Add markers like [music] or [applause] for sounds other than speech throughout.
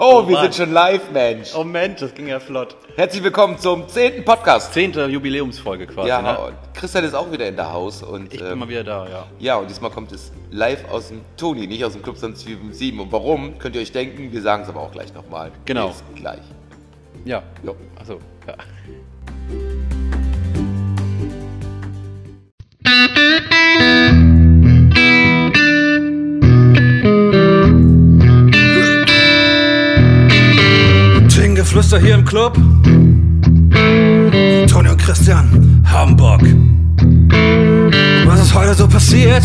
Oh, wir sind schon live, Mensch. Oh Mensch, das ging ja flott. Herzlich willkommen zum zehnten Podcast. Zehnte Jubiläumsfolge quasi, Ja, ne? und Christian ist auch wieder in der Haus. Und, Ich bin ähm, mal wieder da, ja. ja, und diesmal kommt es live aus dem Toni, nicht aus dem Club 7. Und warum, könnt ihr euch denken, wir sagen es aber auch gleich nochmal. Genau. Bis gleich. Ja. Jo. Achso, ja. Geflüster hier im Club. Toni und Christian, Hamburg. Was ist heute so passiert?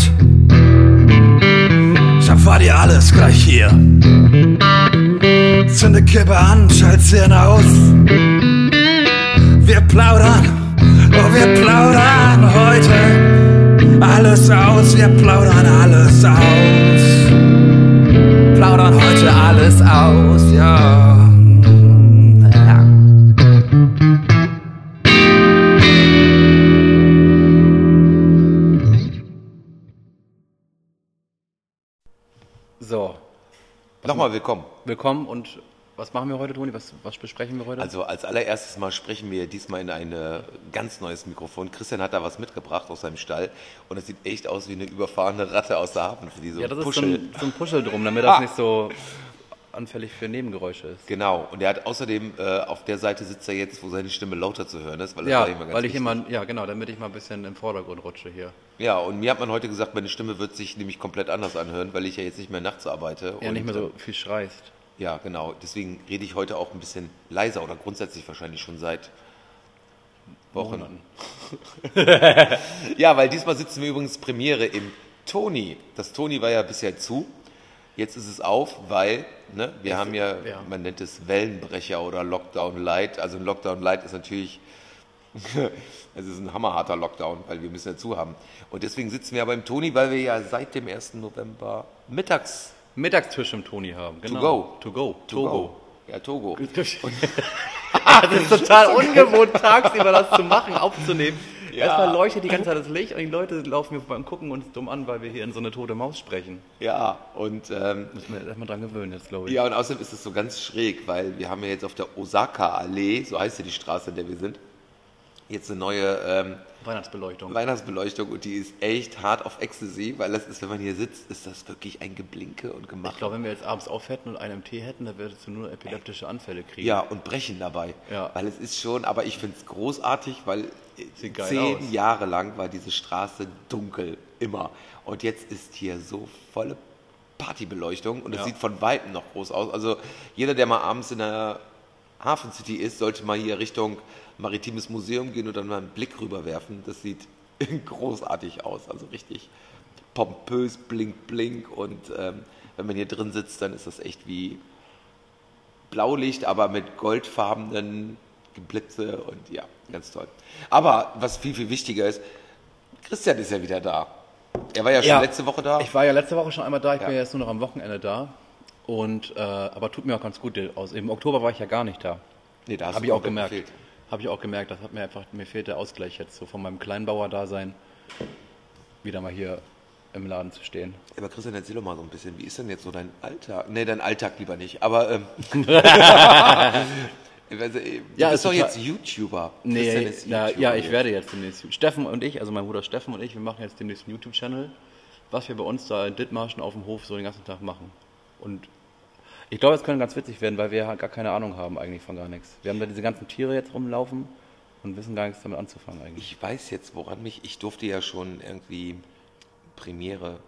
Ich erfahr dir alles gleich hier. Zünde Kippe an, schalt Szene aus. Wir plaudern, oh wir plaudern heute alles aus. Wir plaudern alles aus. Plaudern heute alles aus, ja. Nochmal willkommen. willkommen und was machen wir heute, Toni? Was, was besprechen wir heute? Also als allererstes Mal sprechen wir diesmal in ein ganz neues Mikrofon. Christian hat da was mitgebracht aus seinem Stall und es sieht echt aus wie eine überfahrene Ratte aus der Hafen für diese ja, das ist so Puschel. ein, so ein Puschel drum, damit das Ah. nicht so anfällig für Nebengeräusche ist. Genau, und er hat außerdem äh, auf der Seite sitzt er jetzt, wo seine Stimme lauter zu hören ist, weil das Ja, ganz weil ich immer, ja genau, damit ich mal ein bisschen im Vordergrund rutsche hier. Ja, und mir hat man heute gesagt, meine Stimme wird sich nämlich komplett anders anhören, weil ich ja jetzt nicht mehr nachts arbeite. Ja, und, nicht mehr so äh, viel schreist. Ja, genau. Deswegen rede ich heute auch ein bisschen leiser oder grundsätzlich wahrscheinlich schon seit Wochen. [laughs] Ja, weil diesmal sitzen wir übrigens Premiere im Toni. Das Toni war ja bisher zu. Jetzt ist es auf, weil ne, wir haben ja, ja. man nennt es Wellenbrecher oder Lockdown Light. Also ein Lockdown Light ist natürlich, [laughs] es ist ein hammerharter Lockdown, weil wir müssen ja zu haben. Und deswegen sitzen wir aber im Toni, weil wir ja seit dem 1. November mittags Mittagstisch im Toni haben, genau. go. To go. to Togo. go. Ja, Togo. [laughs] das ist total [laughs] ungewohnt, tagsüber das zu machen, aufzunehmen. Ja. Erstmal leuchtet die ganze [laughs] Zeit das Licht und die Leute laufen mir vorbei und gucken uns dumm an, weil wir hier in so eine tote Maus sprechen. Ja, und ähm, Müssen wir erstmal dran gewöhnen jetzt, glaube ich. Ja, und außerdem ist es so ganz schräg, weil wir haben ja jetzt auf der Osaka-Allee, so heißt ja die Straße, in der wir sind, jetzt eine neue ähm, Weihnachtsbeleuchtung. Weihnachtsbeleuchtung und die ist echt hart auf Ecstasy, weil das ist, wenn man hier sitzt, ist das wirklich ein Geblinke und Gemache. ich glaube, wenn wir jetzt abends auf hätten und einen Tee hätten, dann würdest du nur epileptische Anfälle kriegen. ja, und brechen dabei. Ja. Weil es ist schon, aber ich finde es großartig, weil zehn aus. Jahre lang war diese Straße dunkel, immer. Und jetzt ist hier so volle Partybeleuchtung und es Ja. sieht von Weitem noch groß aus. Also jeder, der mal abends in der Hafen City ist, sollte mal hier Richtung Maritimes Museum gehen und dann mal einen Blick rüberwerfen. Das sieht [laughs] großartig aus, also richtig pompös, blink, blink. Und ähm, wenn man hier drin sitzt, dann ist das echt wie Blaulicht, aber mit goldfarbenen Geblitze und ja, ganz toll. Aber was viel, viel wichtiger ist, Christian ist ja wieder da. Er war ja schon Ja. letzte Woche da. Ich war ja letzte Woche schon einmal da, ich Ja. bin ja jetzt nur noch am Wochenende da. Und, äh, aber tut mir auch ganz gut aus. Im Oktober war ich ja gar nicht da. nee, da hast Habe du ich auch gemerkt. Habe ich auch gemerkt. Das hat mir einfach, mir fehlt der Ausgleich jetzt so von meinem Kleinbauer-Dasein wieder mal hier im Laden zu stehen. Aber Christian, erzähl doch mal so ein bisschen, wie ist denn jetzt so dein Alltag? Nee, dein Alltag lieber nicht, aber ähm, [laughs] [laughs] also, du Ja, bist ist doch jetzt YouTuber. Nee, na, YouTuber ja, ich jetzt. werde jetzt demnächst. Steffen und ich, also mein Bruder Steffen und ich, wir machen jetzt demnächst einen YouTube-Channel, was wir bei uns da in Dithmarschen auf dem Hof so den ganzen Tag machen. Und ich glaube, es könnte ganz witzig werden, weil wir halt gar keine Ahnung haben eigentlich von gar nichts. Wir haben da diese ganzen Tiere jetzt rumlaufen und wissen gar nichts damit anzufangen eigentlich. Ich weiß jetzt, woran mich, ich durfte ja schon irgendwie Premiere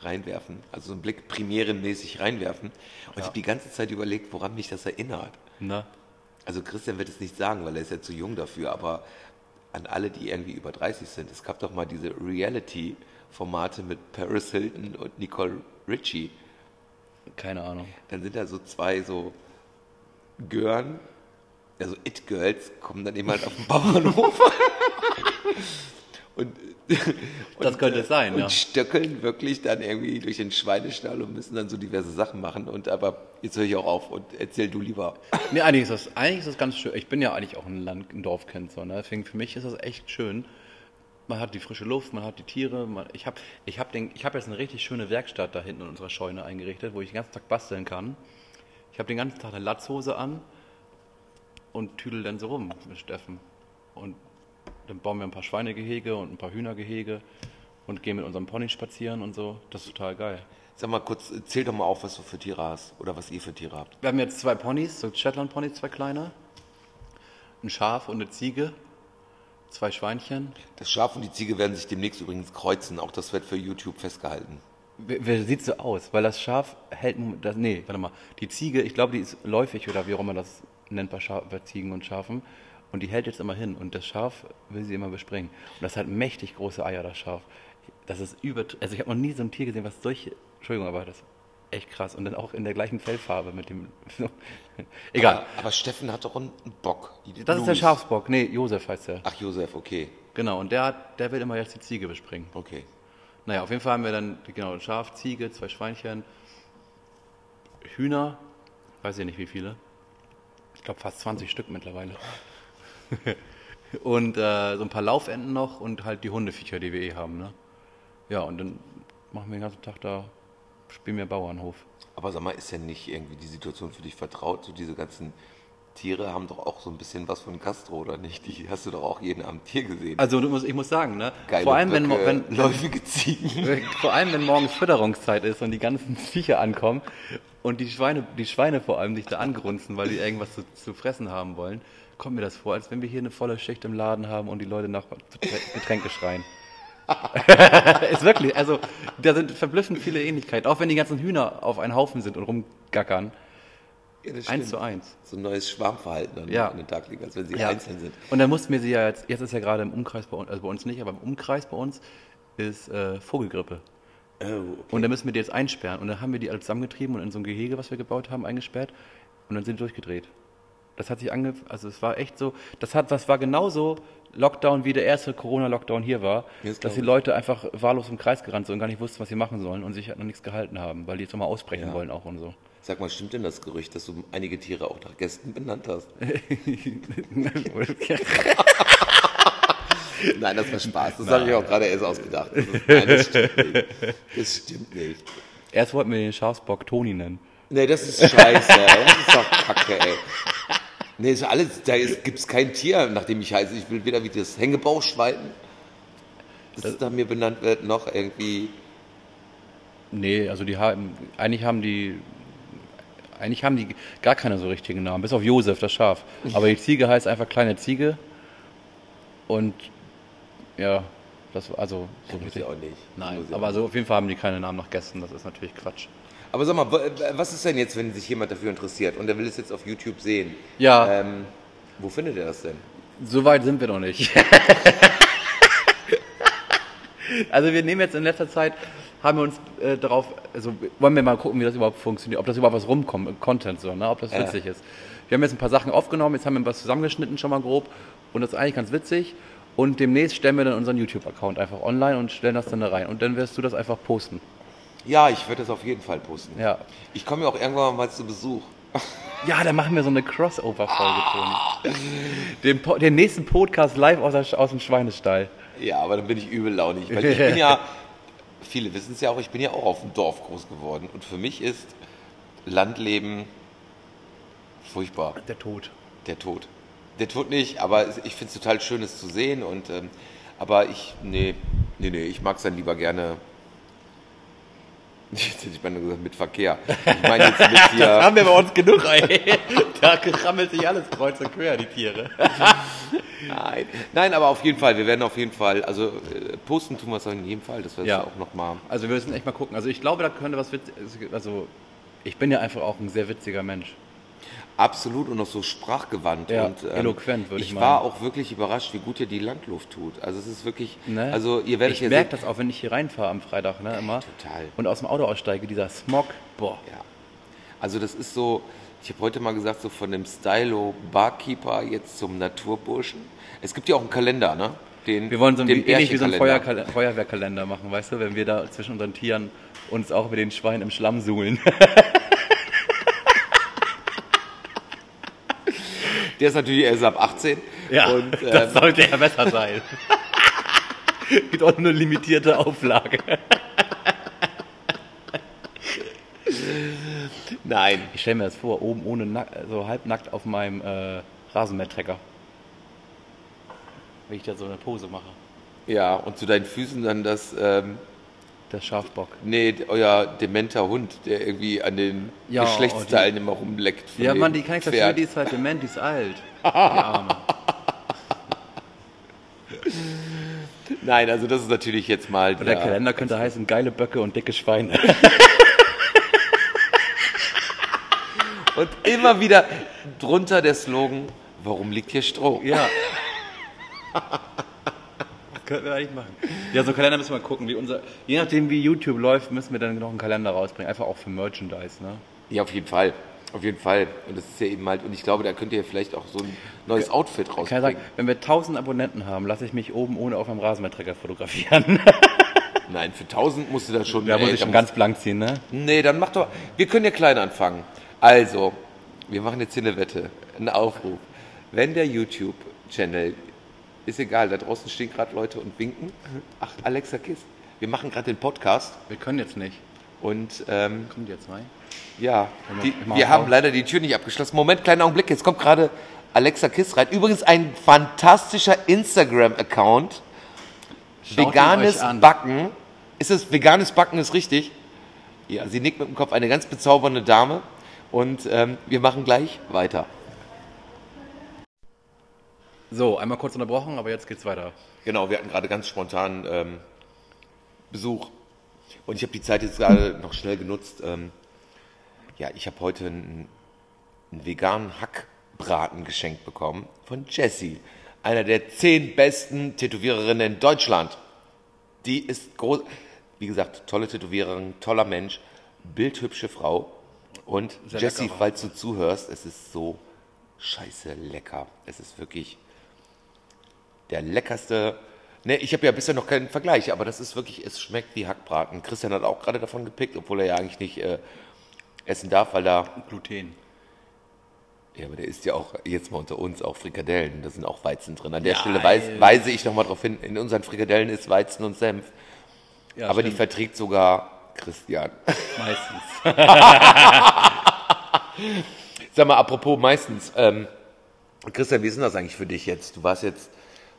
reinwerfen, also so einen Blick premierenmäßig reinwerfen. Und ich habe die ganze Zeit überlegt, woran mich das erinnert. Na? Also Christian wird es nicht sagen, weil er ist ja zu jung dafür, aber an alle, die irgendwie über 30 sind, es gab doch mal diese Reality-Formate mit Paris Hilton und Nicole Richie. Keine Ahnung. Dann sind da so zwei so Gören, also It-Girls, kommen dann eben halt auf den [laughs] Bauernhof. [laughs] und, [laughs] Das könnte es sein, und ja. stöckeln wirklich dann irgendwie durch den Schweinestall und müssen dann so diverse Sachen machen. Und aber jetzt höre ich auch auf und erzähl du lieber. Nee, eigentlich ist das, eigentlich ist das ganz schön. Ich bin ja eigentlich auch ein Land, ein Dorfkind, so, ne? Deswegen für mich ist das echt schön. Man hat die frische Luft, man hat die Tiere. Man, ich habe ich hab den, ich hab jetzt eine richtig schöne Werkstatt da hinten in unserer Scheune eingerichtet, wo ich den ganzen Tag basteln kann. Ich habe den ganzen Tag eine Latzhose an und tüdel dann so rum mit Steffen. Und dann bauen wir ein paar Schweinegehege und ein paar Hühnergehege und gehen mit unserem Pony spazieren und so. Das ist total geil. Sag mal kurz, zähl doch mal auf, was du für Tiere hast oder was ihr für Tiere habt. Wir haben jetzt zwei Ponys, so Shetland-Ponys, zwei kleine. Ein Schaf und eine Ziege. Zwei Schweinchen. Das Schaf und die Ziege werden sich demnächst übrigens kreuzen. Auch das wird für YouTube festgehalten. Wer, wer sieht so aus? Weil das Schaf hält. Das, nee, warte mal. Die Ziege, ich glaube, die ist läufig oder wie auch immer das nennt bei, Scha bei Ziegen und Schafen. Und die hält jetzt immer hin. Und das Schaf will sie immer bespringen. Und das hat mächtig große Eier, das Schaf. Das ist über. Also ich habe noch nie so ein Tier gesehen, was solche. Entschuldigung, aber das ist echt krass. Und dann auch in der gleichen Fellfarbe mit dem. [laughs] Egal. Aber, aber Steffen hat doch einen Bock. Die das ist der Louis. Schafsbock. Nee, Josef heißt der. Ach, Josef, okay. Genau. Und der, hat, der will immer jetzt die Ziege bespringen. Okay. Naja, auf jeden Fall haben wir dann genau ein Schaf, Ziege, zwei Schweinchen, Hühner, weiß ich nicht wie viele. Ich glaube fast 20 Stück mittlerweile. [laughs] und äh, so ein paar Laufenten noch und halt die Hundeviecher, die wir eh haben. Ne? Ja, und dann machen wir den ganzen Tag da, spielen wir Bauernhof. Aber sag mal, ist ja nicht irgendwie die Situation für dich vertraut? So diese ganzen Tiere haben doch auch so ein bisschen was von Gastro, oder nicht? Die hast du doch auch jeden Abend hier gesehen. Also du musst, ich muss sagen, ne? Geile vor allem wenn, Böcke, wenn, läufige Ziegen. [laughs] Vor allem, wenn morgens Fütterungszeit ist und die ganzen Viecher ankommen und die Schweine, die Schweine vor allem sich da angrunzen, weil die irgendwas zu, zu fressen haben wollen, kommt mir das vor, als wenn wir hier eine volle Schicht im Laden haben und die Leute nach Getränke schreien. [laughs] ist wirklich, also da sind verblüffend viele Ähnlichkeiten. Auch wenn die ganzen Hühner auf einen Haufen sind und rumgackern. Ja, Eins zu eins. So ein neues Schwarmverhalten an, Ja. an den Tag legen, als wenn sie Ja. einzeln sind. Und dann mussten wir sie ja jetzt, jetzt ist ja gerade im Umkreis bei uns, also bei uns nicht, aber im Umkreis bei uns ist äh, Vogelgrippe. Oh, okay. Und dann müssen wir die jetzt einsperren. Und dann haben wir die alle zusammengetrieben und in so ein Gehege, was wir gebaut haben, eingesperrt. Und dann sind die durchgedreht. Das hat sich ange... Also es war echt so... Das, hat, das war genauso Lockdown, wie der erste Corona-Lockdown hier war. Glaub dass die. Leute einfach wahllos im Kreis gerannt sind und gar nicht wussten, was sie machen sollen. Und sich halt noch nichts gehalten haben, weil die jetzt nochmal ausbrechen Ja. wollen auch und so. Sag mal, stimmt denn das Gerücht, dass du einige Tiere auch nach Gästen benannt hast? [laughs] Nein, das war Spaß. Das habe ich auch gerade erst ausgedacht. Das, ist, nein, das stimmt nicht. Das stimmt nicht. Erst wollten wir den Schafsbock Toni nennen. Nee, das ist scheiße. Das ist doch kacke, ey. Nee, ist alles, da gibt es kein Tier, nach dem ich heiße. Ich will weder wie das Hängebauchschwein, das nach mir benannt wird, noch irgendwie. Nee, also die haben... Eigentlich haben die... Eigentlich haben die gar keine so richtigen Namen, bis auf Josef, das Schaf. Aber die Ziege heißt einfach kleine Ziege. Und ja, das war also so Muss richtig. ich auch nicht. Nein, aber also auf jeden Fall haben die keine Namen nach Gästen, das ist natürlich Quatsch. Aber sag mal, wa- was ist denn jetzt, wenn sich jemand dafür interessiert und der will es jetzt auf YouTube sehen? Ja. Ähm, wo findet er das denn? So weit sind wir noch nicht. [laughs] also wir nehmen jetzt in letzter Zeit, haben wir uns äh, darauf, also wollen wir mal gucken, wie das überhaupt funktioniert, ob das überhaupt was rumkommt, äh, Content so, ne? ob das Ja. witzig ist. Wir haben jetzt ein paar Sachen aufgenommen, jetzt haben wir was zusammengeschnitten schon mal grob und das ist eigentlich ganz witzig. Und demnächst stellen wir dann unseren YouTube-Account einfach online und stellen das dann da rein. Und dann wirst du das einfach posten. Ja, ich werde das auf jeden Fall posten. Ja. Ich komme ja auch irgendwann mal zu Besuch. [laughs] Ja, dann machen wir so eine Crossover-Folge, Toni. Den, den nächsten Podcast live aus, der, aus dem Schweinestall. Ja, aber dann bin ich übel launig. Weil ich bin [laughs] ja, viele wissen es ja auch, ich bin ja auch auf dem Dorf groß geworden. Und für mich ist Landleben furchtbar. Der Tod. Der Tod. Der Tod nicht, aber ich finde es total schön, es zu sehen. Und, ähm, aber ich, nee, nee, nee, ich mag es dann lieber gerne. [laughs] Jetzt hätte ich meine gesagt, mit Verkehr. Ich meine jetzt mit [laughs] hier. haben wir bei uns genug, ey. [laughs] Da rammelt sich alles kreuz und quer, die Tiere. Nein, nein, aber auf jeden Fall, wir werden auf jeden Fall, also äh, posten tun wir es in jedem Fall, dass wir es Ja. auch nochmal. Also wir müssen echt mal gucken. Also ich glaube, da könnte was witzig. Also ich bin ja einfach auch ein sehr witziger Mensch. Absolut und noch so sprachgewandt Ja, und eloquent, würde ich ich meinen. war auch wirklich überrascht, wie gut dir die Landluft tut. Also es ist wirklich, Ne? also ihr werdet ich ja merke das auch, wenn ich hier reinfahre am Freitag, ne, immer. Total. Und aus dem Auto aussteige, dieser Smog. Boah. Ja. Also das ist so, ich habe heute mal gesagt, so von dem Stylo Barkeeper jetzt zum Naturburschen. Es gibt ja auch einen Kalender, ne? Den, Wir wollen so ein, ähnlich wie so ein Bärchenkalender. Feuerkal Feuerwehrkalender machen, weißt du, wenn wir da zwischen unseren Tieren uns auch mit den Schweinen im Schlamm suhlen. [laughs] Der ist natürlich erst ab 18. und, ähm, das sollte ja besser sein. [laughs] Gibt auch nur eine limitierte Auflage. Nein. Ich stelle mir das vor, oben ohne nack, so halbnackt auf meinem äh, Rasenmähertrecker. Wenn ich da so eine Pose mache. Ja, und zu deinen Füßen dann das, ähm, Der Schafbock. nee, euer dementer Hund, der irgendwie an den Ja, Geschlechtsteilen immer rumleckt. Ja, Mann, die kann ich dafür, Pferd. die ist halt dement, die ist alt. [laughs] Die Arme. Nein, also das ist natürlich jetzt mal Und der Kalender könnte heißen geile Böcke und dicke Schweine. [laughs] Und immer wieder drunter der Slogan, warum liegt hier Stroh? Ja. Das könnten wir eigentlich machen. Ja, so einen Kalender müssen wir mal gucken. Wie unser, je nachdem, wie YouTube läuft, müssen wir dann noch einen Kalender rausbringen. Einfach auch für Merchandise, ne? Ja, auf jeden Fall. Auf jeden Fall. Und das ist ja eben halt, und ich glaube, da könnt ihr vielleicht auch so ein neues Outfit Kann ich rausbringen. sagen, wenn wir 1000 Abonnenten haben, lasse ich mich oben ohne auf einem Rasenmähertrecker fotografieren. Nein, für 1000 musst du da schon. Da muss ey, ich da schon ganz blank ziehen, ne? Nee, dann mach doch. Wir können ja klein anfangen. Also, wir machen jetzt hier eine Wette, einen Aufruf. Wenn der YouTube-Channel, ist egal, da draußen stehen gerade Leute und winken. Ach, Alexa Kiss, wir machen gerade den Podcast Wir können jetzt nicht. und ähm, Kommt jetzt rein? ja, die, wir haben leider die Tür nicht abgeschlossen. Moment, kleinen Augenblick, jetzt kommt gerade Alexa Kiss rein. Übrigens ein fantastischer Instagram-Account. Veganes. Backen. Ist es veganes Backen ist richtig? Ja, sie nickt mit dem Kopf. Eine ganz bezaubernde Dame. Und ähm, wir machen gleich weiter. So, einmal kurz unterbrochen, aber jetzt geht's weiter. Genau, wir hatten gerade ganz spontan ähm, Besuch. Und ich habe die Zeit jetzt gerade [laughs] noch schnell genutzt. Ähm, ja, ich habe heute einen, einen veganen Hackbraten geschenkt bekommen von Jessie, einer der zehn besten Tätowiererinnen in Deutschland. Die ist groß, wie gesagt, tolle Tätowiererin, toller Mensch, bildhübsche Frau. Und Sehr lecker. falls du zuhörst, es ist so scheiße lecker. Es ist wirklich der leckerste. Ne, ich habe ja bisher noch keinen Vergleich, aber das ist wirklich, es schmeckt wie Hackbraten. Christian hat auch gerade davon gepickt, obwohl er ja eigentlich nicht äh, essen darf, weil da, Gluten. ja, aber der isst ja auch jetzt mal unter uns auch Frikadellen, da sind auch Weizen drin. An der Ja, Stelle weis, weise ich nochmal darauf hin, in unseren Frikadellen ist Weizen und Senf, Ja, aber die stimmt. verträgt sogar Christian. meistens. [laughs] Sag mal, apropos meistens, ähm, Christian, wie ist denn das eigentlich für dich jetzt? Du warst jetzt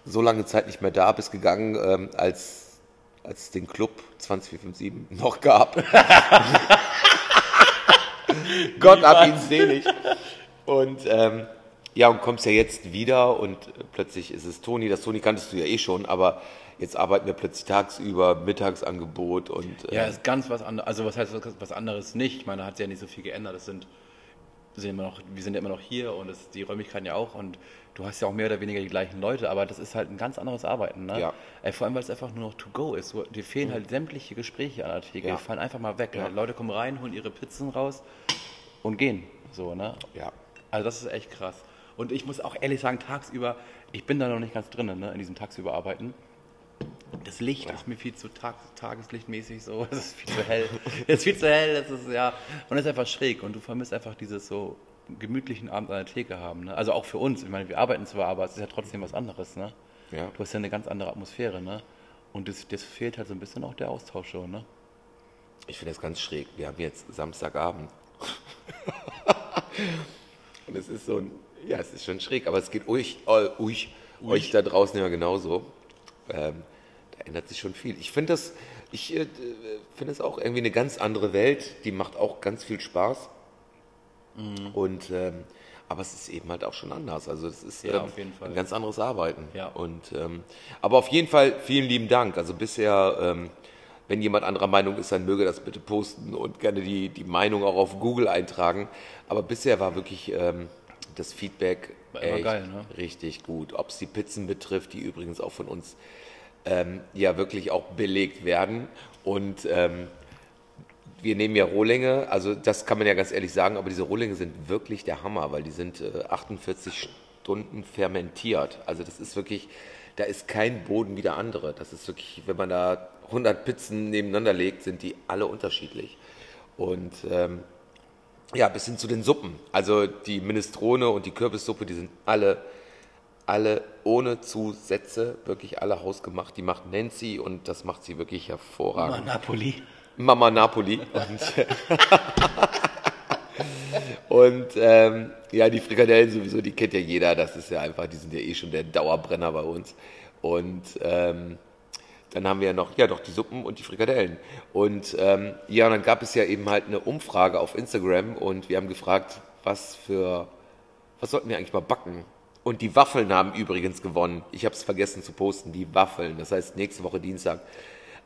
so lange Zeit nicht mehr da, bist gegangen, ähm, als, als es den Club 20457 noch gab. [laughs] Gott hab ihn selig. Und ähm, ja, und kommst ja jetzt wieder und plötzlich ist es Toni. Das Toni kanntest du ja eh schon, aber jetzt arbeiten wir plötzlich tagsüber, Mittagsangebot und äh, Ja, ist ganz was anderes. Also was heißt was anderes nicht? Ich meine, da hat sich ja nicht so viel geändert. Das sind, wir sind, immer noch, wir sind ja immer noch hier und es, die Räumlichkeiten ja auch und du hast ja auch mehr oder weniger die gleichen Leute, aber das ist halt ein ganz anderes Arbeiten. Ne? Ja. Ey, vor allem, weil es einfach nur noch to go ist. Dir fehlen halt sämtliche Gespräche an der Theke. Ja. Die fallen einfach mal weg. Ja. Ne? Leute kommen rein, holen ihre Pizzen raus und gehen. So, ne? ja. Also das ist echt krass. Und ich muss auch ehrlich sagen, tagsüber, ich bin da noch nicht ganz drin, ne, in diesem tagsüber arbeiten. Das Licht ist mir viel zu tag, tageslichtmäßig so, [laughs] es ist viel zu hell. [laughs] Es ist viel zu hell, es ist ja, und es ist einfach schräg und du vermisst einfach dieses so gemütlichen Abend an der Theke haben. Ne? Also auch für uns, ich meine, wir arbeiten zwar, aber es ist ja trotzdem was anderes. Ne? Ja. Du hast ja eine ganz andere Atmosphäre. Ne? Und das, das fehlt halt so ein bisschen auch der Austausch schon. Ne? Ich finde das ganz schräg. Wir haben jetzt Samstagabend. [laughs] Und es ist so ein, ja, es ist schon schräg, aber es geht euch, äh, euch, euch da draußen ja genauso. Ähm, da ändert sich schon viel. Ich finde das, ich äh, finde es auch irgendwie eine ganz andere Welt. Die macht auch ganz viel Spaß. Und ähm, aber es ist eben halt auch schon anders. Also es ist Ja, ähm, ein ganz anderes Arbeiten. Ja. Und ähm, aber auf jeden Fall vielen lieben Dank. Also bisher, ähm, wenn jemand anderer Meinung ist, dann möge das bitte posten und gerne die, die Meinung auch auf Google eintragen. Aber bisher war wirklich ähm, das Feedback War echt geil, ne? richtig gut. Ob es die Pizzen betrifft, die übrigens auch von uns ähm, ja wirklich auch belegt werden. Und ähm, wir nehmen ja Rohlinge, also das kann man ja ganz ehrlich sagen, aber diese Rohlinge sind wirklich der Hammer, weil die sind äh, 48 Stunden fermentiert. Also das ist wirklich, da ist kein Boden wie der andere. Das ist wirklich, wenn man da 100 Pizzen nebeneinander legt, sind die alle unterschiedlich. Und ähm, ja, bis hin zu den Suppen. Also die Minestrone und die Kürbissuppe, die sind alle, alle ohne Zusätze, wirklich alle hausgemacht. Die macht Nancy und das macht sie wirklich hervorragend. Napoli. Mama Napoli. Und [laughs] Und ähm, ja, die Frikadellen sowieso, die kennt ja jeder. Das ist ja einfach, die sind ja eh schon der Dauerbrenner bei uns. Und ähm, dann haben wir ja noch, ja doch, die Suppen und die Frikadellen. Und ähm, ja, und dann gab es ja eben halt eine Umfrage auf Instagram und wir haben gefragt, was für, was sollten wir eigentlich mal backen? Und die Waffeln haben übrigens gewonnen. Ich habe es vergessen zu posten, die Waffeln. Das heißt, nächste Woche Dienstag,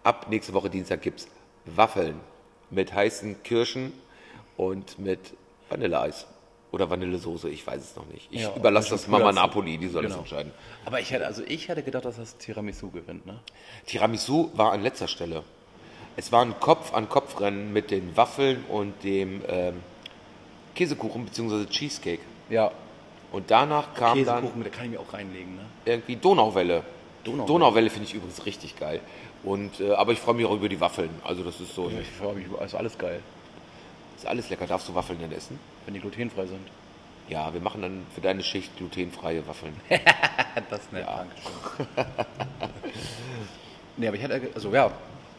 ab nächste Woche Dienstag gibt's Waffeln mit heißen Kirschen und mit Vanilleeis. Oder Vanillesoße, ich weiß es noch nicht. Ich Ja, überlasse das Mama Napoli, die soll das Genau. entscheiden. Aber ich hätte, also ich hätte gedacht, dass das Tiramisu gewinnt, ne? Tiramisu war an letzter Stelle. Es war ein Kopf-an-Kopf-Rennen mit den Waffeln und dem ähm, Käsekuchen bzw. Cheesecake. Ja, Und danach kam dann Käsekuchen, da kann ich mir auch reinlegen, ne? irgendwie Donauwelle. Donauwelle. Donauwelle finde ich übrigens richtig geil. Und, äh, aber ich freue mich auch über die Waffeln. Also das ist so, Ich freue mich, über- also alles geil, ist alles lecker. Darfst du Waffeln denn essen? wenn die glutenfrei sind. Ja, wir machen dann für deine Schicht glutenfreie Waffeln. [laughs] Das ist nett, Ja. danke [laughs] nee, aber ich hätte, also ja,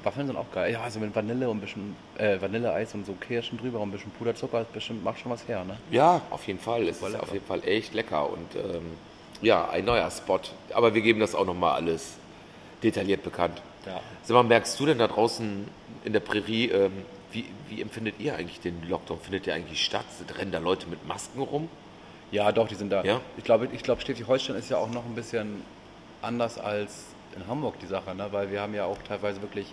Waffeln sind auch geil. Ja, also mit Vanille und ein bisschen äh, Vanilleeis und so Kirschen drüber und ein bisschen Puderzucker, ist bestimmt, macht schon was her, ne? Ja, auf jeden Fall. Es ist lecker. auf jeden Fall echt lecker und ähm, ja, ein neuer Spot. Aber wir geben das auch nochmal alles detailliert bekannt. Ja. Sag mal, merkst du denn da draußen in der Prärie, ähm, wie, wie empfindet ihr eigentlich den Lockdown? Findet der eigentlich statt? Rennen da Leute mit Masken rum? Ja, doch, die sind da. Ja? Ich glaube, ich glaube Schleswig-Holstein ist ja auch noch ein bisschen anders als in Hamburg die Sache, ne? weil wir haben ja auch teilweise wirklich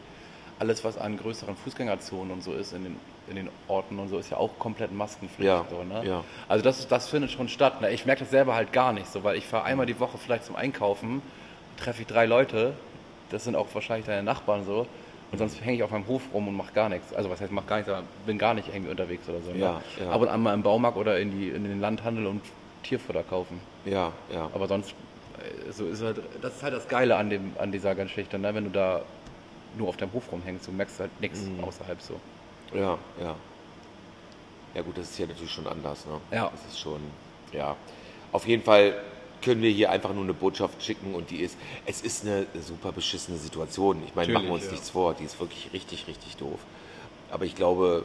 alles, was an größeren Fußgängerzonen und so ist in den, in den Orten und so, ist ja auch komplett Maskenpflicht. Ja, So, ne? ja. Also das, das findet schon statt. Ne? Ich merke das selber halt gar nicht so, weil ich fahre einmal die Woche vielleicht zum Einkaufen, treffe ich drei Leute, das sind auch wahrscheinlich deine Nachbarn so, und sonst hänge ich auf meinem Hof rum und mache gar nichts. Also was heißt, mach gar nichts, aber bin gar nicht irgendwie unterwegs oder so. Ne? Ja, ja. Ab und an mal im Baumarkt oder in, die, in den Landhandel und Tierfutter kaufen. Ja, ja. Aber sonst, äh, so ist halt, das ist halt das Geile an, dem, an dieser ganzen Geschichte, ne? wenn du da nur auf deinem Hof rumhängst, du merkst halt nichts Mhm. außerhalb so. Ja, ja. Ja gut, das ist hier natürlich schon anders. Ne? Ja. Das ist schon, ja. Auf jeden Fall können wir hier einfach nur eine Botschaft schicken und die ist, es ist eine super beschissene Situation. Ich meine, machen wir uns ja. nichts vor, die ist wirklich richtig, richtig doof. Aber ich glaube,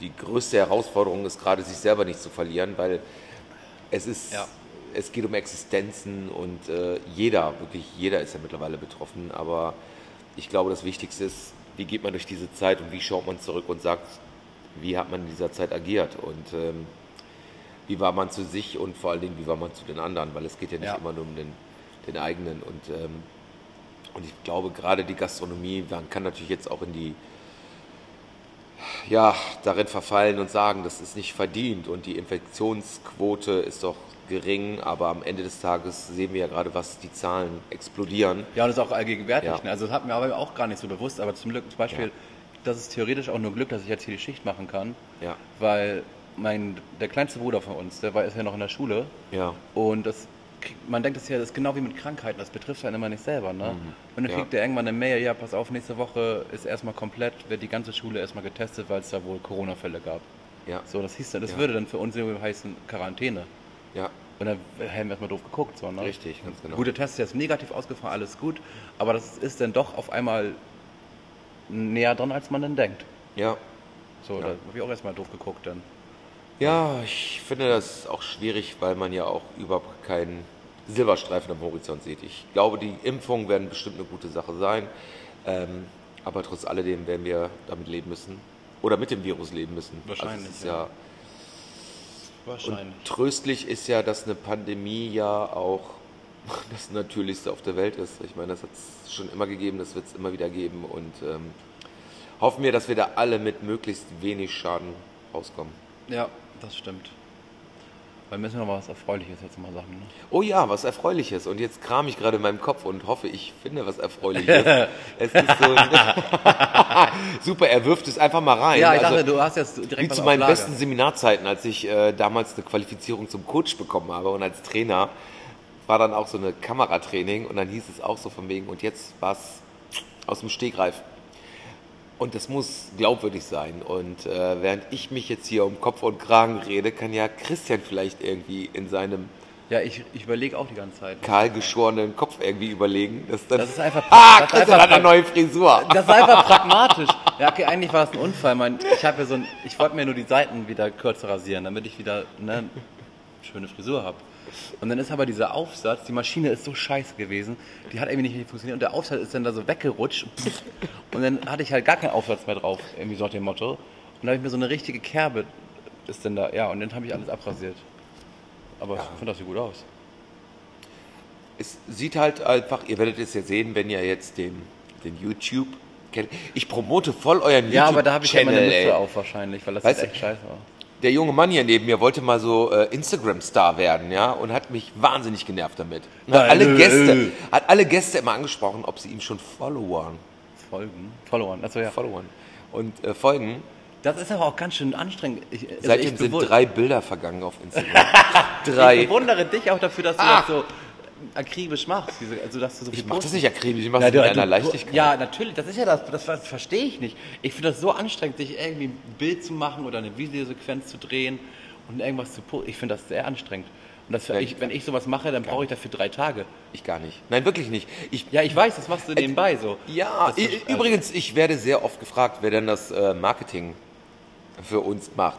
die größte Herausforderung ist gerade, sich selber nicht zu verlieren, weil es ist, Ja. es geht um Existenzen und äh, jeder, wirklich jeder ist ja mittlerweile betroffen. Aber ich glaube, das Wichtigste ist, wie geht man durch diese Zeit und wie schaut man zurück und sagt, wie hat man in dieser Zeit agiert und ähm, wie war man zu sich und vor allen Dingen, wie war man zu den anderen, weil es geht ja nicht Ja. immer nur um den, den eigenen. Und, ähm, und ich glaube, gerade die Gastronomie, man kann natürlich jetzt auch in die, ja, darin verfallen und sagen, das ist nicht verdient und die Infektionsquote ist doch gering, aber am Ende des Tages sehen wir ja gerade, was die Zahlen explodieren. Ja, und das ist auch allgegenwärtig. Ja. Ne? Also das hat mir aber auch gar nicht so bewusst, aber zum Glück, zum Beispiel, Ja. das ist theoretisch auch nur Glück, dass ich jetzt hier die Schicht machen kann, Ja, weil mein, der kleinste Bruder von uns, der war, ist ja noch in der Schule ja, und das man denkt das ja, das ist genau wie mit Krankheiten, das betrifft einen immer nicht selber. Ne? Und dann Ja. kriegt der irgendwann eine Mail, ja, pass auf, nächste Woche ist erstmal komplett, wird die ganze Schule erstmal getestet, weil es da wohl Corona-Fälle gab. ja, So, das hieß dann, das Ja. würde dann für uns heißen Quarantäne. ja, Und dann haben wir erstmal doof geguckt. So, ne? richtig, ganz genau. Gut, der Test ist jetzt negativ ausgefallen, alles gut, aber das ist dann doch auf einmal näher dran, als man dann denkt. Ja, So, Ja. da habe ich auch erstmal doof geguckt dann. Ja, ich finde das auch schwierig, weil man ja auch überhaupt keinen Silberstreifen am Horizont sieht. Ich glaube, die Impfungen werden bestimmt eine gute Sache sein. Ähm, aber trotz alledem werden wir damit leben müssen. Oder mit dem Virus leben müssen. Wahrscheinlich, Also es ist ja. ja. Wahrscheinlich. Und tröstlich ist ja, dass eine Pandemie ja auch [laughs] das Natürlichste auf der Welt ist. Ich meine, das hat es schon immer gegeben, das wird es immer wieder geben. Und ähm, hoffen wir, dass wir da alle mit möglichst wenig Schaden rauskommen. Ja, das stimmt. Weil müssen wir mal was Erfreuliches jetzt mal sagen. Ne? Oh ja, was Erfreuliches. Und jetzt kram ich gerade in meinem Kopf und hoffe, ich finde was Erfreuliches. [laughs] es ist so. [laughs] Super, er wirft es einfach mal rein. Ja, ich Also, dachte, du hast jetzt direkt wie zu meinen Lager. besten Seminarzeiten, als ich äh, damals eine Qualifizierung zum Coach bekommen habe und als Trainer war dann auch so eine Kameratraining und dann hieß es auch so von wegen, und jetzt war es aus dem Stegreif. Und das muss glaubwürdig sein. Und äh, während ich mich jetzt hier um Kopf und Kragen rede, kann ja Christian vielleicht irgendwie in seinem Ja, ich, ich überlege auch die ganze Zeit. kahlgeschorenen Kopf irgendwie überlegen. Dass dann, Das ist einfach, ah, das ist Christian hat eine neue Frisur. Das ist einfach [laughs] pragmatisch. Ja, okay, eigentlich war es ein Unfall. Mein, ich habe ja so ein, ich wollte mir nur die Seiten wieder kürzer rasieren, damit ich wieder eine schöne Frisur habe. Und dann ist aber dieser Aufsatz, die Maschine ist so scheiße gewesen, die hat irgendwie nicht mehr funktioniert und der Aufsatz ist dann da so weggerutscht und dann hatte ich halt gar keinen Aufsatz mehr drauf, irgendwie so nach dem Motto. Und dann habe ich mir so eine richtige Kerbe ist dann da, ja, und dann habe ich alles abrasiert. Aber ich finde das sieht gut aus. Es sieht halt einfach, ihr werdet es ja sehen, wenn ihr jetzt den, den YouTube kennt. Ich promote voll euren YouTube-Channel. Ja, aber da habe ich ja meine Mütze auf wahrscheinlich, weil das Weißt echt scheiße aus. Der junge Mann hier neben mir wollte mal so äh, Instagram-Star werden, ja, und hat mich wahnsinnig genervt damit. Und hat Nein, alle nö. Gäste, hat alle Gäste immer angesprochen, ob sie ihm schon followern, Folgen, Followern, also ja. followern und äh, folgen. Das ist aber auch ganz schön anstrengend. Ich, also Seitdem ich sind drei Bilder vergangen auf Instagram. [laughs] Ich drei. bewundere dich auch dafür, dass du Ah. das so akribisch machst. Diese, also, dass du so viel Ich mach das nicht akribisch, ich mach das mit einer Leichtigkeit. Ja, natürlich, das ist ja das, das, das verstehe ich nicht. Ich finde das so anstrengend, sich irgendwie ein Bild zu machen oder eine Videosequenz zu drehen und irgendwas zu posten. Ich finde das sehr anstrengend. Und das, ich, wenn ich sowas mache, dann brauche ich dafür drei Tage. Ich gar nicht. Nein, wirklich nicht. Ich, Ja, ich weiß, das machst du nebenbei so. ja, Das also- übrigens, ich werde sehr oft gefragt, wer denn das äh, Marketing für uns macht.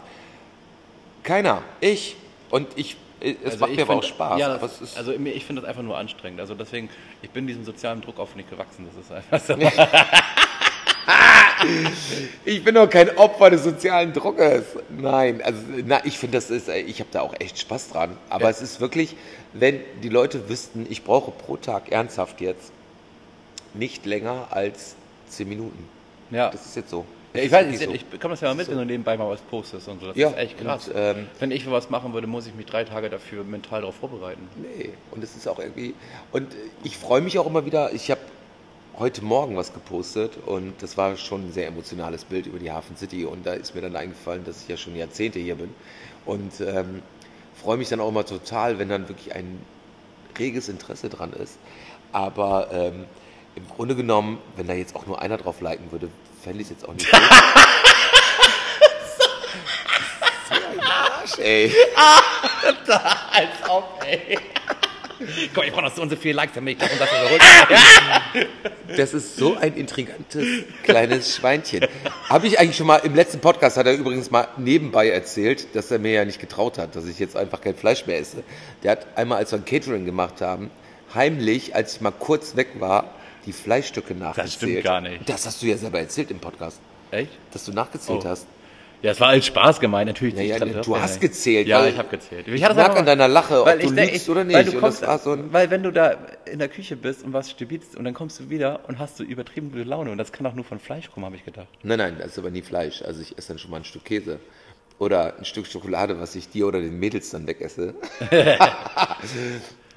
Keiner. Ich. Und ich, es Also macht mir aber auch Spaß. Ja, das, also ich finde das einfach nur anstrengend. Also deswegen, ich bin diesem sozialen Druck oft nicht gewachsen. Das ist einfach so. [laughs] Ich bin doch kein Opfer des sozialen Druckes. Nein, also na, ich finde, das ist, ich habe da auch echt Spaß dran. Aber Ja. es ist wirklich, wenn die Leute wüssten, ich brauche pro Tag ernsthaft jetzt nicht länger als 10 Minuten. Ja. Das ist jetzt so. Ja, ich weiß, wirklich ich, ich bekomme das ja mal mit, wenn du nebenbei mal was postest und so. Das Ja, ist echt krass. und, ähm, wenn ich was machen würde, muss ich mich drei Tage dafür mental darauf vorbereiten. Nee, und es ist auch irgendwie. Und ich freue mich auch immer wieder. Ich habe heute Morgen was gepostet und das war schon ein sehr emotionales Bild über die Hafen City. Und da ist mir dann eingefallen, dass ich ja schon Jahrzehnte hier bin. Und ähm, freue mich dann auch immer total, wenn dann wirklich ein reges Interesse dran ist. Aber ähm, im Grunde genommen, wenn da jetzt auch nur einer drauf liken würde, fände ich es jetzt auch nicht so. so ein Arsch, ey. [laughs] Als ob, ey. Komm, ich brauche noch so und so viele Likes, damit ich das und das überholt. Das ist so ein intrigantes kleines Schweinchen. Habe ich eigentlich schon mal im letzten Podcast hat er übrigens mal nebenbei erzählt, dass er mir ja nicht getraut hat, dass ich jetzt einfach kein Fleisch mehr esse. Der hat einmal, als wir ein Catering gemacht haben, heimlich, als ich mal kurz weg war, die Fleischstücke nachgezählt. stimmt gar nicht. Das hast du ja selber erzählt im Podcast, Echt? dass du nachgezählt Oh. hast. Ja, es war als Spaß gemeint, natürlich. Ja, ja, Ich glaub, du das hast gezählt, Ja, weil- ich habe gezählt. Ich hatte das merk an deiner Lache, ob weil du ich lügst oder Weil, nicht. du Und kommst, das so weil wenn du da in der Küche bist und was stibitzt und dann kommst du wieder und hast so übertrieben gute Laune und das kann auch nur von Fleisch kommen, habe ich gedacht. Nein, nein, das ist aber nie Fleisch. Also ich esse dann schon mal ein Stück Käse. Oder ein Stück Schokolade, was ich dir oder den Mädels dann wegesse. [laughs] [laughs]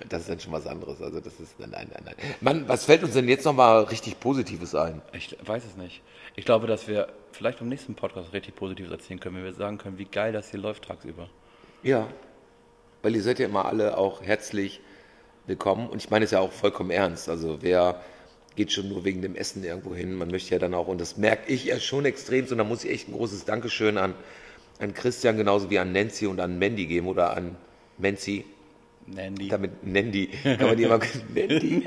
das ist dann schon was anderes. Also das ist, nein, nein, nein, nein. Mann, was fällt uns denn jetzt nochmal richtig Positives ein? Ich weiß es nicht. Ich glaube, dass wir vielleicht beim nächsten Podcast richtig Positives erzählen können, wenn wir sagen können, wie geil das hier läuft tagsüber. Ja. Weil ihr seid ja immer alle auch herzlich willkommen. Und ich meine es ja auch vollkommen ernst. Also wer geht schon nur wegen dem Essen irgendwo hin? Man möchte ja dann auch, und das merke ich ja schon extrem, und da muss ich echt ein großes Dankeschön an, an Christian genauso wie an Nancy und an Mandy geben oder an Menzi. Nandy. Damit Nandy, kann man die immer [laughs] Nandy.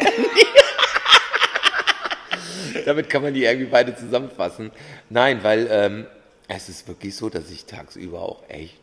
Damit kann man die irgendwie beide zusammenfassen. Nein, weil ähm, es ist wirklich so, dass ich tagsüber auch echt,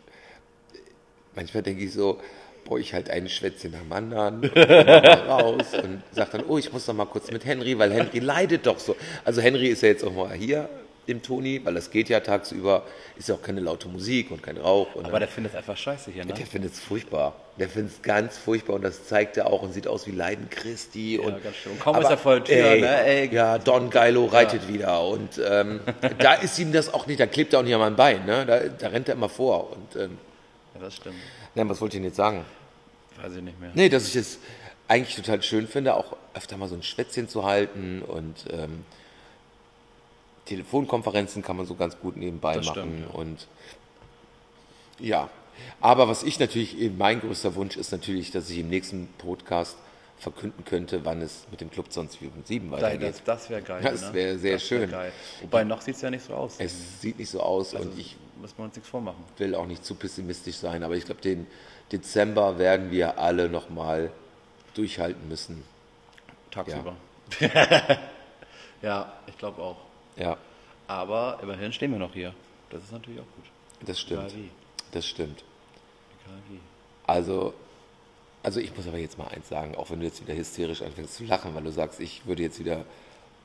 manchmal denke ich so, boah, ich halt ein Schwätzchen am anderen, und [laughs] raus und sag dann, oh, ich muss noch mal kurz mit Henry, weil Henry leidet doch so. Also Henry ist ja jetzt auch mal hier im Toni, weil das geht ja tagsüber, ist ja auch keine laute Musik und kein Rauch. Und Aber der findet es einfach scheiße hier, ne? der findet es furchtbar. Der findet es ganz furchtbar und das zeigt er auch und sieht aus wie Leiden Christi. und, ganz schön. Und kaum ist er vor der Tür, ey, ne, ey. Ja, Don Geilo reitet wieder und ähm, da ist ihm das auch nicht, da klebt er auch nicht an meinem Bein, ne? da, da rennt er immer vor. Und ähm, Ja, das stimmt. nein, was wollte ich denn jetzt sagen? Weiß ich nicht mehr. Nee, dass ich es eigentlich total schön finde, auch öfter mal so ein Schwätzchen zu halten und ähm, Telefonkonferenzen kann man so ganz gut nebenbei Das machen. stimmt, ja. Und ja, aber was ich natürlich, eben mein größter Wunsch ist natürlich, dass ich im nächsten Podcast verkünden könnte, wann es mit dem Club 2057 weitergeht. Das, das wäre geil. Das ne? wäre sehr wär schön. Geil. Wobei noch sieht es ja nicht so aus. Es sieht nicht so aus also, und ich müssen wir uns nichts vormachen. will auch nicht zu pessimistisch sein, aber ich glaube, den Dezember werden wir alle nochmal durchhalten müssen. Tagsüber. Ja, [laughs] ich glaube auch. Ja. Aber immerhin stehen wir noch hier. Das ist natürlich auch gut. Das stimmt. Egal wie. Das stimmt. Egal wie. Also, also ich muss aber jetzt mal eins sagen, auch wenn du jetzt wieder hysterisch anfängst zu lachen, weil du sagst, ich würde jetzt wieder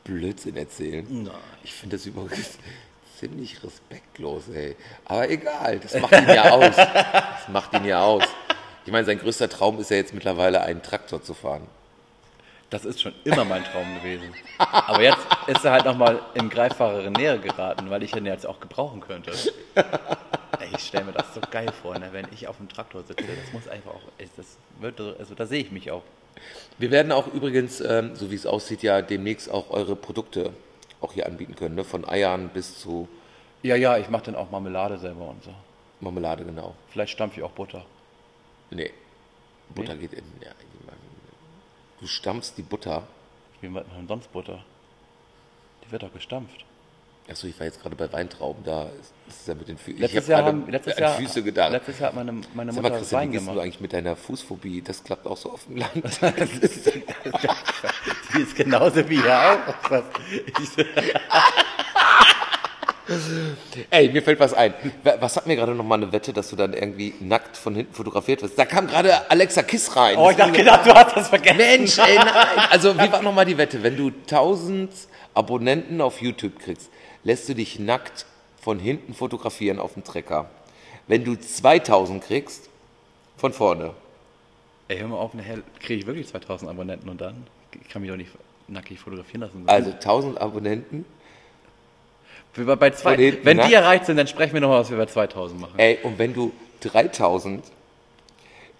Blödsinn erzählen. Nein. Ich finde das übrigens [laughs] ziemlich respektlos, ey. Aber egal, das macht ihn ja aus. [laughs] Das macht ihn ja aus. Ich meine, sein größter Traum ist ja jetzt mittlerweile, einen Traktor zu fahren. Das ist schon immer mein Traum gewesen. Aber jetzt ist er halt nochmal in greifbarere Nähe geraten, weil ich ihn jetzt auch gebrauchen könnte. Ey, ich stelle mir das so geil vor, ne, wenn ich auf dem Traktor sitze. Das muss einfach auch, das wird, also da sehe ich mich auch. Wir werden auch übrigens, ähm, so wie es aussieht, ja demnächst auch eure Produkte auch hier anbieten können, ne? von Eiern bis zu Ja, ja, ich mache dann auch Marmelade selber und so. Marmelade, genau. Vielleicht stampfe ich auch Butter. Nee, Butter geht in. Ja, du stampfst die Butter. Wie macht man sonst Butter? Die wird doch gestampft. Achso, ich war jetzt gerade bei Weintrauben, da ist es ja mit den Füßen. Letztes, ich Jahr, haben, letztes, an Jahr, Füße gedacht. letztes Jahr hat meine, meine Sag mal, Mutter Christian, Wein wie gehst du gemacht. eigentlich mit deiner Fußphobie? Das klappt auch so auf dem Land. [laughs] [laughs] Die ist genauso wie hier auch. [laughs] Ey, mir fällt was ein. Was hat mir gerade noch mal eine Wette, dass du dann irgendwie nackt von hinten fotografiert wirst? Da kam gerade Alexa Kiss rein. oh, ich dachte gedacht, du hast das vergessen. Mensch, ey, [laughs] nein. Also, wie war nochmal die Wette? Wenn du 1000 Abonnenten auf YouTube kriegst, lässt du dich nackt von hinten fotografieren auf dem Trecker. Wenn du 2000 kriegst, von vorne. Ey, hör mal auf, nachher kriege ich wirklich 2000 Abonnenten und dann? Ich kann mich doch nicht nackig fotografieren lassen. Also 1000 Abonnenten. Wir waren bei zwei, hinten wenn die nackt. erreicht sind, dann sprechen wir nochmal, was wir bei 2000 machen. Ey, und wenn du 3000,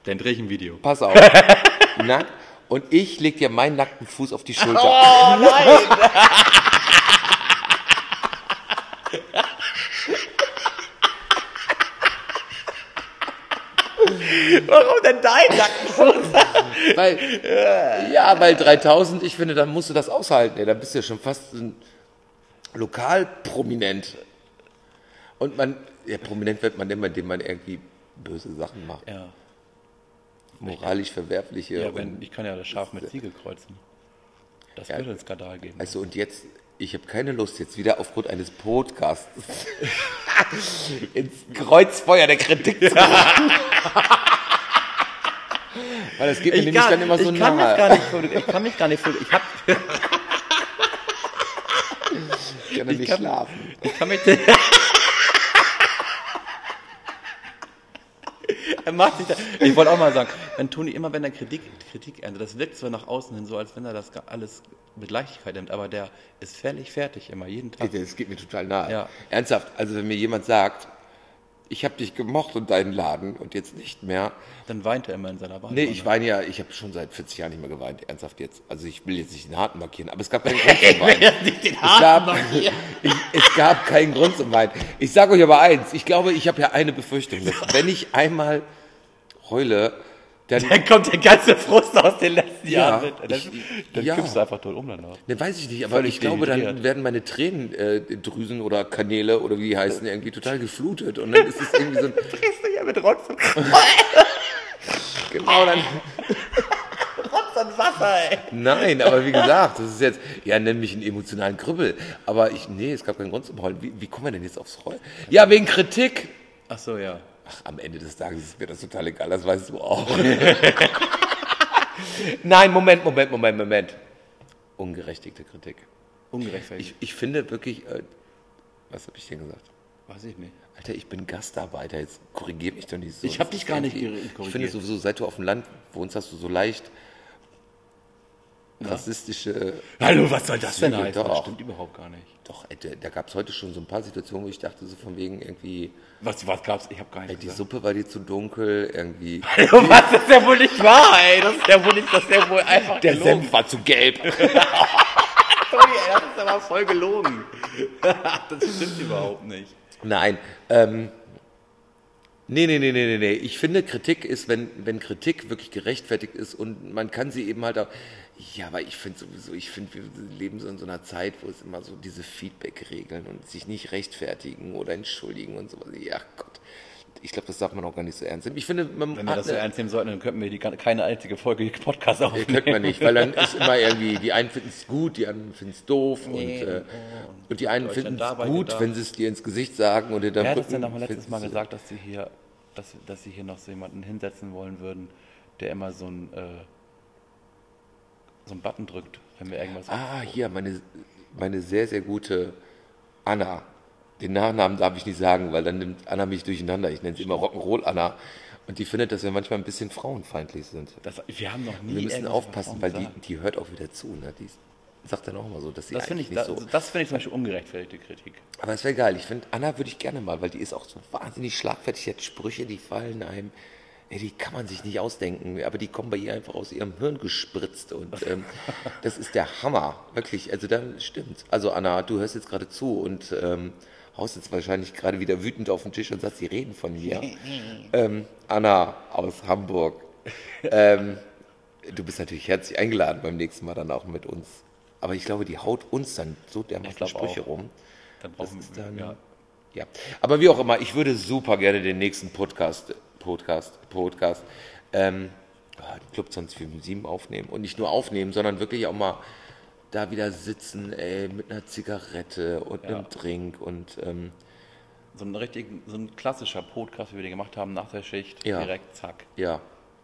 Dann drehe ich ein Video. pass auf, [laughs] nackt, und ich leg dir meinen nackten Fuß auf die [laughs] Schulter. Oh nein! [laughs] Warum denn dein Nackenfuß? Weil, ja, weil 3000, ich finde, dann musst du das aushalten. Ey, dann bist du ja schon fast ein Lokalprominent. Und man, ja, prominent wird man immer, indem man irgendwie böse Sachen macht. Ja, Moralisch verwerfliche. ja wenn, ich kann ja das Schaf mit Ziegel kreuzen. Das Ja. wird einen Skandal geben. also, und jetzt, ich habe keine Lust, jetzt wieder aufgrund eines Podcasts [laughs] ins Kreuzfeuer der Kritik zu gehen. Weil das geht mir nämlich dann immer so ich kann mich gar nicht ich kann mich gar nicht ich hab, [laughs] ich kann dann nicht kann- schlafen. ich kann mich [laughs] er macht sich da, ich wollte auch mal sagen, wenn Toni immer wenn er Kritik Kritik erntet, das wirkt zwar nach außen hin so, als wenn er das alles mit Leichtigkeit nimmt, aber der ist völlig fertig immer jeden Tag. Das geht mir total nahe. Ja. Ernsthaft, also wenn mir jemand sagt, ich habe dich gemocht und deinen Laden und jetzt nicht mehr. Dann weint er immer in seiner Bahn. Nee, ich weine ja, ich habe schon seit 40 Jahren nicht mehr geweint, ernsthaft jetzt. Also ich will jetzt nicht den Harten markieren, aber es gab keinen Grund zum [laughs] Weinen. nicht den Es gab, [laughs] ich, es gab keinen Grund zum Weinen. Ich sage euch aber eins, ich glaube, ich habe ja eine Befürchtung, dass [laughs] wenn ich einmal heule, dann Dann kommt der ganze Frust aus den letzten Ja, Jahren. Dann, ich- dann ja. kippst du einfach tot um danach. Ne, weiß ich nicht, aber Völlig ich glaube, dann werden meine Tränendrüsen oder Kanäle oder wie die heißen, irgendwie total geflutet. Und dann ist es irgendwie so ein. [laughs] Drehst du ja mit Rotz und, [laughs] Genau, dann. [laughs] Rotz und Wasser, ey. Nein, aber wie gesagt, das ist jetzt. Ja, nenn mich einen emotionalen Krüppel. Aber ich. Nee, es gab keinen Grund zum Heulen. Wie, wie kommen wir denn jetzt aufs Heulen? Ja, wegen Kritik. Ach so, ja. Ach, am Ende des Tages ist mir das total egal, das weißt du auch. [laughs] Nein, Moment, Moment, Moment, Moment. Ungerechtigte Kritik. Ungerechtfertigt. Ich, ich finde wirklich. Äh, was habe ich denn gesagt? Weiß ich nicht. Alter, ich bin Gastarbeiter, jetzt korrigier mich doch nicht so. Ich hab Das dich gar nicht korrigiert. Ich finde sowieso, seit du auf dem Land wohnst, hast du so leicht rassistische... Hallo, was soll das denn heißen? Das doch. stimmt überhaupt gar nicht. Doch, ey, da, da gab es heute schon so ein paar Situationen, wo ich dachte, so von wegen irgendwie, Was, was gab's? Ich habe gar ey, nicht die gesagt. Suppe war dir zu dunkel, irgendwie... [laughs] Hallo, was? Das ist ja wohl nicht wahr, ey. Das ist ja wohl nicht, das ist ja wohl einfach Der gelogen. Senf war zu gelb. [laughs] [laughs] Sorry, ey, das ist aber voll gelogen. das stimmt überhaupt nicht. Nein, ähm, nee, nee, nee, nee, nee, nee. Ich finde, Kritik ist, wenn, wenn Kritik wirklich gerechtfertigt ist und man kann sie eben halt auch, ja, aber ich finde sowieso, ich finde, wir leben so in so einer Zeit, wo es immer so diese Feedback-Regeln und sich nicht rechtfertigen oder entschuldigen und sowas. Ja, Gott. ich glaube, das darf man auch gar nicht so ernst nehmen. Ich finde, man Wenn wir das so ernst nehmen sollten, dann könnten wir die, keine einzige Folge Podcast Nee, aufnehmen. könnte man nicht, weil dann ist immer [laughs] irgendwie, die einen finden es gut, die anderen finden es doof Nee, und, äh, oh, und die einen finden es gut, wenn sie es dir ins Gesicht sagen und hinterm Wer hat Rücken denn nochmal letztes Mal gesagt, dass sie hier, dass, dass sie hier noch so jemanden hinsetzen wollen würden, der immer so ein, äh, so einen Button drückt, wenn wir irgendwas. Ah, hier, meine, meine sehr, sehr gute Anna. Den Nachnamen darf ich nicht sagen, weil dann nimmt Anna mich durcheinander. Ich nenne sie immer Rock'n'Roll Anna. Und die findet, dass wir manchmal ein bisschen frauenfeindlich sind. Das, wir haben noch nie. Wir müssen aufpassen, weil die, die hört auch wieder zu. Ne? Die sagt dann auch immer so, dass sie Das finde ich, eigentlich das, nicht so... das finde ich zum Beispiel ungerechtfertigte Kritik. Aber es wäre geil. Ich finde, Anna würde ich gerne mal, weil die ist auch so wahnsinnig schlagfertig. Die hat Sprüche, die fallen einem. Ey, die kann man sich nicht ausdenken, aber die kommen bei ihr einfach aus ihrem Hirn gespritzt und ähm, [laughs] das ist der Hammer, wirklich. Also dann stimmt. Also Anna, du hörst jetzt gerade zu und ähm, haust jetzt wahrscheinlich gerade wieder wütend auf den Tisch und sagst, sie reden von mir. [laughs] ähm, Anna aus Hamburg, ähm, du bist natürlich herzlich eingeladen beim nächsten Mal dann auch mit uns. Aber ich glaube, die haut uns dann so dermaßen Sprüche auch. rum. Dann brauchen wir, dann, ja. ja. Aber wie auch immer, ich würde super gerne den nächsten Podcast, Podcast, Podcast, ähm, Club 2057 aufnehmen. Und nicht nur aufnehmen, sondern wirklich auch mal da wieder sitzen, ey, mit einer Zigarette und einem Drink und ähm, So ein richtig, so ein klassischer Podcast, wie wir den gemacht haben nach der Schicht, Ja. direkt, zack, ja.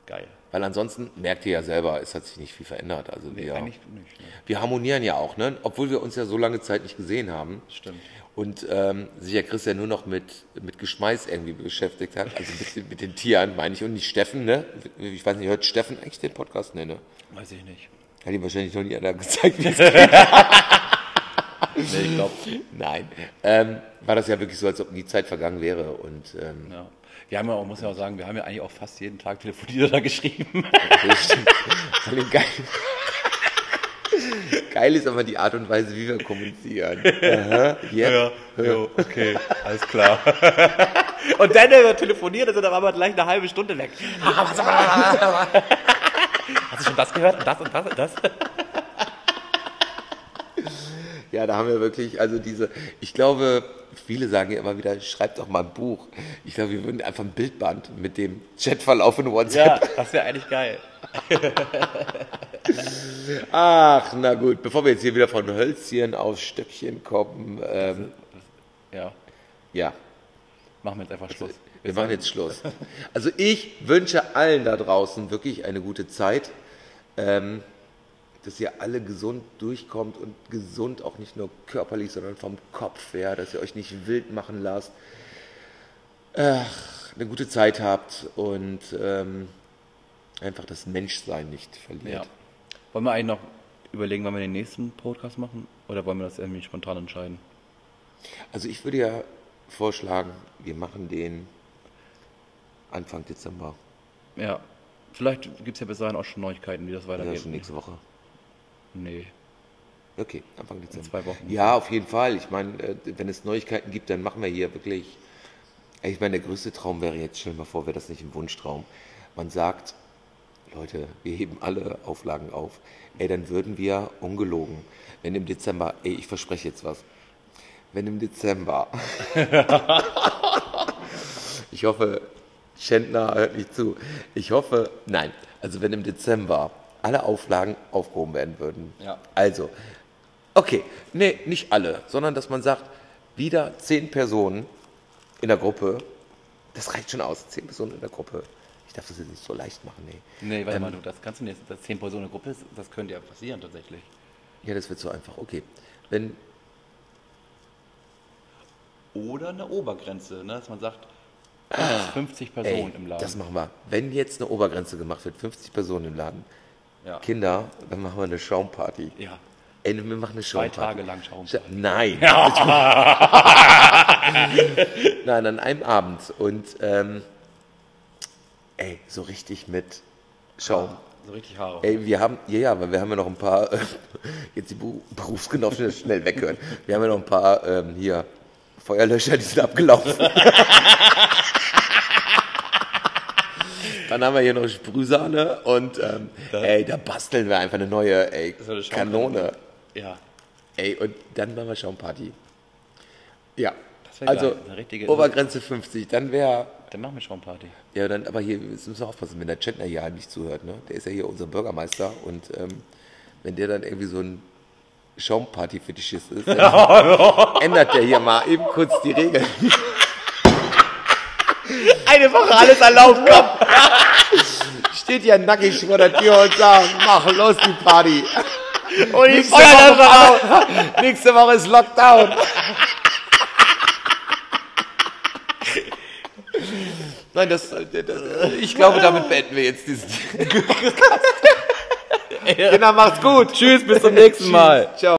geil. Weil ansonsten merkt ihr ja selber, es hat sich nicht viel verändert. Also Nee, wir, nicht. Ne? wir harmonieren ja auch, ne? obwohl wir uns ja so lange Zeit nicht gesehen haben. Stimmt. Und ähm, sich ja Chris ja nur noch mit, mit Geschmeiß irgendwie beschäftigt hat, also mit, mit den Tieren, meine ich, und nicht Steffen, ne? Ich weiß nicht, hört Steffen eigentlich den Podcast? Ne, ne? Weiß ich nicht. Hat ihm wahrscheinlich noch nie einer [laughs] gezeigt, wie es Nee, ich glaube, Nein. Ähm, war das ja wirklich so, als ob nie Zeit vergangen wäre. Und ähm, ja. Wir haben ja auch, muss ja auch sagen, wir haben ja eigentlich auch fast jeden Tag telefoniert oder geschrieben. das stimmt. Vor allem [laughs] geil. ist aber die Art und Weise, wie wir kommunizieren. Aha, jetzt. ja, okay, alles klar. [laughs] Und dann, wenn wir telefoniert, sind aber gleich eine halbe Stunde weg. [laughs] Hast du schon das gehört? Und das und das und das? Ja, da haben wir wirklich, also diese, ich glaube, viele sagen ja immer wieder, schreibt doch mal ein Buch. Ich glaube, wir würden einfach ein Bildband mit dem Chatverlauf in Ja, WhatsApp. das wäre eigentlich geil. Ach, na gut, bevor wir jetzt hier wieder von Hölzchen auf Stöckchen kommen, ähm, Ja, ja, machen wir jetzt einfach Schluss. wir machen jetzt Schluss. Also ich wünsche allen da draußen wirklich eine gute Zeit, ähm, dass ihr alle gesund durchkommt und gesund auch nicht nur körperlich, sondern vom Kopf her, dass ihr euch nicht wild machen lasst. Ach, eine gute Zeit habt und ähm, einfach das Menschsein nicht verliert. Ja. Wollen wir eigentlich noch überlegen, wann wir den nächsten Podcast machen? Oder wollen wir das irgendwie spontan entscheiden? Also ich würde ja vorschlagen, wir machen den Anfang Dezember. Ja. Vielleicht gibt es ja bis dahin auch schon Neuigkeiten, wie das Ja, weitergeht. schon nächste Woche. Nee. Okay, Anfang Dezember. zwei Wochen. Ja, auf jeden Fall. Ich meine, äh, wenn es Neuigkeiten gibt, dann machen wir hier wirklich. Ich meine, der größte Traum wäre jetzt, stell dir mal vor, wäre das nicht ein Wunschtraum. Man sagt, Leute, wir heben alle Auflagen auf. Ey, dann würden wir ungelogen, wenn im Dezember, ey, ich verspreche jetzt was, wenn im Dezember, [laughs] ich hoffe, Schändner hört nicht zu, ich hoffe, nein, also wenn im Dezember alle Auflagen aufgehoben werden würden. Ja. Also, okay, nee, nicht alle, sondern dass man sagt, wieder zehn Personen in der Gruppe, das reicht schon aus, zehn Personen in der Gruppe. Ich darf das jetzt nicht so leicht machen, nee. Nee, warte Ähm, mal, du, das kannst du nicht. Das 10 Personen Gruppe ist, das könnte ja passieren tatsächlich. Ja, das wird so einfach, okay. Wenn, Oder eine Obergrenze, ne? dass man sagt, 50 ey, Personen im Laden. das machen wir. Wenn jetzt eine Obergrenze gemacht wird, 50 Personen im Laden, ja. Kinder, dann machen wir eine Schaumparty. ja. Ey, wir machen eine Zwei Schaumparty. Tage lang Schaum. Scha- Nein. [laughs] [laughs] Nein, an einem Abend. Und ähm, ey, so richtig mit Schaum. So richtig Haare. Ey, wir haben, ja, ja, aber wir haben ja noch ein paar, äh, [laughs] jetzt die Beru- Berufsgenossen [laughs] schnell weghören. Wir haben ja noch ein paar ähm, hier Feuerlöscher, die sind abgelaufen. [laughs] Dann haben wir hier noch Sprühsahne und ähm, ey, da basteln wir einfach eine neue ey, eine Kanone. Ja. Ey, und dann machen wir Schaumparty. Ja. Das also geil, richtige- Obergrenze 50, dann wäre dann machen wir Schaumparty. Ja, dann, aber hier müssen wir aufpassen, wenn der Chandler hier heimlich zuhört, ne? Der ist ja hier unser Bürgermeister und ähm, wenn der dann irgendwie so ein Schaumparty-Fetischist ist, dann [laughs] ändert der hier mal eben kurz die Regeln. [laughs] Eine Woche alles erlaubt, komm! [laughs] Steht hier nackig vor der Tür und sagt, mach los die Party. Und ich Nächste! Woche, nächste Woche ist Lockdown. Nein, das, das, ich glaube, damit beenden wir jetzt diesen. [laughs] Kinder, macht's gut. Tschüss, bis zum nächsten Mal. Ciao.